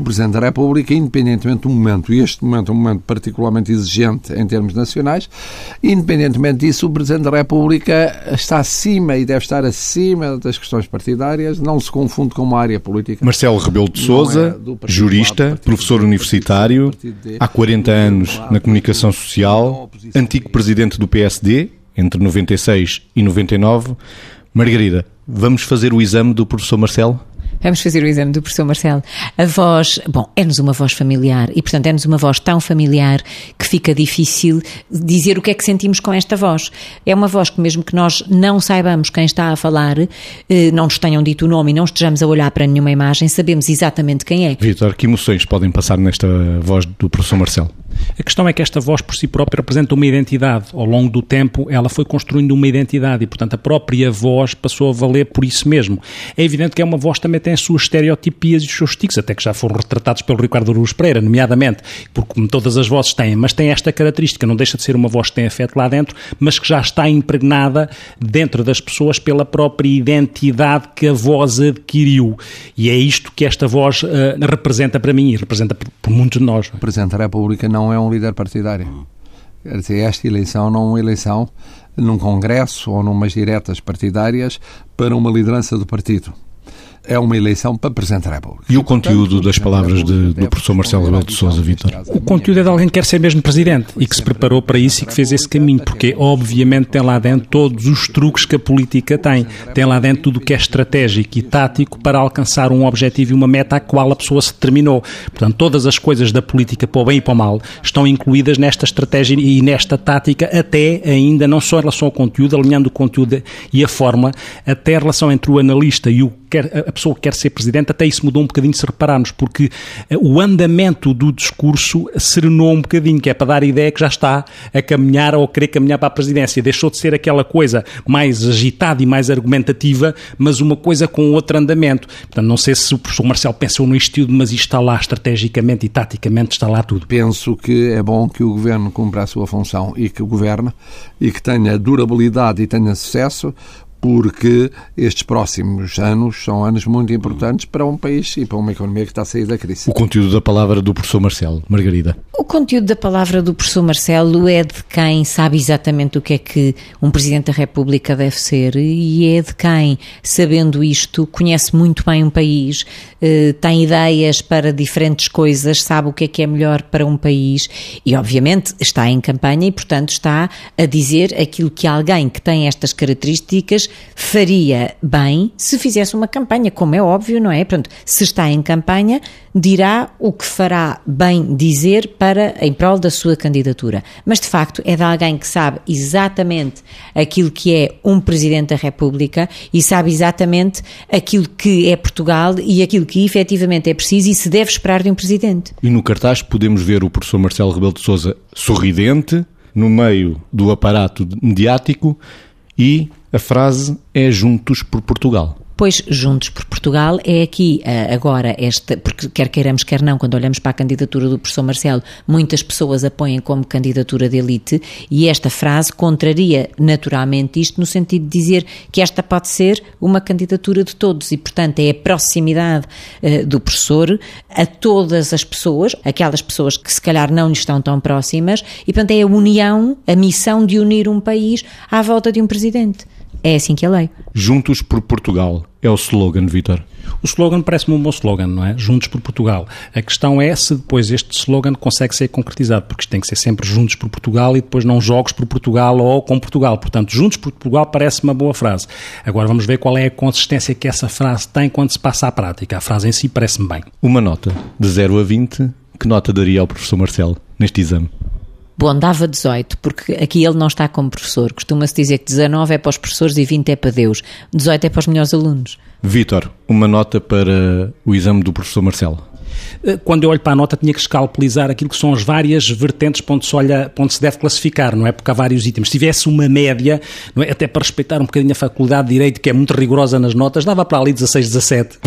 Presidente da República, independentemente do momento, e este momento é um momento particularmente exigente em termos nacionais, independentemente disso, o Presidente da República está acima e deve estar acima das questões partidárias, não se confunde com uma área política. Marcelo Rebelo de Sousa, é jurista, professor universitário, há 40 anos na comunicação social, antigo presidente do PSD, entre 96 e 99. Margarida, vamos fazer o exame do professor Marcelo? Vamos fazer o exame do professor Marcelo. A voz, bom, é-nos uma voz familiar e, portanto, é-nos uma voz tão familiar que fica difícil dizer o que é que sentimos com esta voz. É uma voz que, mesmo que nós não saibamos quem está a falar, eh, não nos tenham dito o nome e não estejamos a olhar para nenhuma imagem, sabemos exatamente quem é. Vitor, que emoções podem passar nesta voz do professor Marcelo? A questão é que esta voz por si própria representa uma identidade. Ao longo do tempo, ela foi construindo uma identidade e, portanto, a própria voz passou a valer por isso mesmo. É evidente que é uma voz que também tem as suas estereotipias e os seus tiques, até que já foram retratados pelo Ricardo Aruz Pereira, nomeadamente, porque como todas as vozes têm, mas tem esta característica, não deixa de ser uma voz que tem afeto lá dentro, mas que já está impregnada dentro das pessoas pela própria identidade que a voz adquiriu. E é isto que esta voz uh, representa para mim e representa por, por muitos de nós. O Presidente da República não é um líder partidário. Quer dizer, esta eleição não é uma eleição num congresso ou numas diretas partidárias para uma liderança do partido é uma eleição para Presidente da República. E o conteúdo das palavras de, do professor Marcelo Rebelo de Sousa, Vítor? O conteúdo é de alguém que quer ser mesmo Presidente e que se preparou para isso e que fez esse caminho, porque obviamente tem lá dentro todos os truques que a política tem. Tem lá dentro tudo o que é estratégico e tático para alcançar um objetivo e uma meta a qual a pessoa se determinou. Portanto, todas as coisas da política, para o bem e para o mal, estão incluídas nesta estratégia e nesta tática, até ainda não só em relação ao conteúdo, alinhando o conteúdo e a forma, até a relação entre o analista e o quer, a pessoa que quer ser presidente, até isso mudou um bocadinho se repararmos, porque eh, o andamento do discurso serenou um bocadinho, que é para dar a ideia que já está a caminhar ou a querer caminhar para a presidência. Deixou de ser aquela coisa mais agitada e mais argumentativa, mas uma coisa com outro andamento. Portanto, não sei se o professor Marcelo pensou no estilo, mas isto está lá estrategicamente e taticamente, está lá tudo. Penso que é bom que o governo cumpra a sua função e que governe e que tenha durabilidade e tenha sucesso, porque estes próximos anos são anos muito importantes para um país e para uma economia que está a sair da crise. O conteúdo da palavra do professor Marcelo, Margarida. O conteúdo da palavra do professor Marcelo é de quem sabe exatamente o que é que um Presidente da República deve ser e é de quem, sabendo isto, conhece muito bem um país, eh, tem ideias para diferentes coisas, sabe o que é que é melhor para um país e, obviamente, está em campanha e, portanto, está a dizer aquilo que alguém que tem estas características faria bem se fizesse uma campanha, como é óbvio, não é? Pronto, se está em campanha, dirá o que fará bem dizer para em prol da sua candidatura. Mas de facto é de alguém que sabe exatamente aquilo que é um presidente da República e sabe exatamente aquilo que é Portugal e aquilo que efetivamente é preciso e se deve esperar de um presidente. E no cartaz podemos ver o professor Marcelo Rebelo de Sousa sorridente no meio do aparato mediático e a frase é Juntos por Portugal. Pois, Juntos por Portugal é aqui eh, agora esta, porque quer queiramos, quer não, quando olhamos para a candidatura do professor Marcelo, muitas pessoas apoiam como candidatura de elite e esta frase contraria naturalmente isto no sentido de dizer que esta pode ser uma candidatura de todos e, portanto, é a proximidade uh, do professor a todas as pessoas, aquelas pessoas que se calhar não lhe estão tão próximas e, portanto, é a união, a missão de unir um país à volta de um presidente. É assim que eu leio. Juntos por Portugal é o slogan, Vitor. O slogan parece-me um bom slogan, não é? Juntos por Portugal. A questão é se depois este slogan consegue ser concretizado, porque isto tem que ser sempre Juntos por Portugal e depois não Jogos por Portugal ou com Portugal. Portanto, Juntos por Portugal parece uma boa frase. Agora vamos ver qual é a consistência que essa frase tem quando se passa à prática. A frase em si parece-me bem. Uma nota de 0 a 20, que nota daria ao professor Marcelo neste exame? Bom, dava 18, porque aqui ele não está como professor. Costuma-se dizer que 19 é para os professores e 20 é para Deus. 18 é para os melhores alunos. Vítor, uma nota para o exame do professor Marcelo. Eh, quando eu olho para a nota, tinha que escalpelizar aquilo que são as várias vertentes para onde se, olha, para onde se deve classificar, não é? Porque há vários itens. Se tivesse uma média, não é? até para respeitar um bocadinho a Faculdade de Direito, que é muito rigorosa nas notas, dava para ali 16, 17.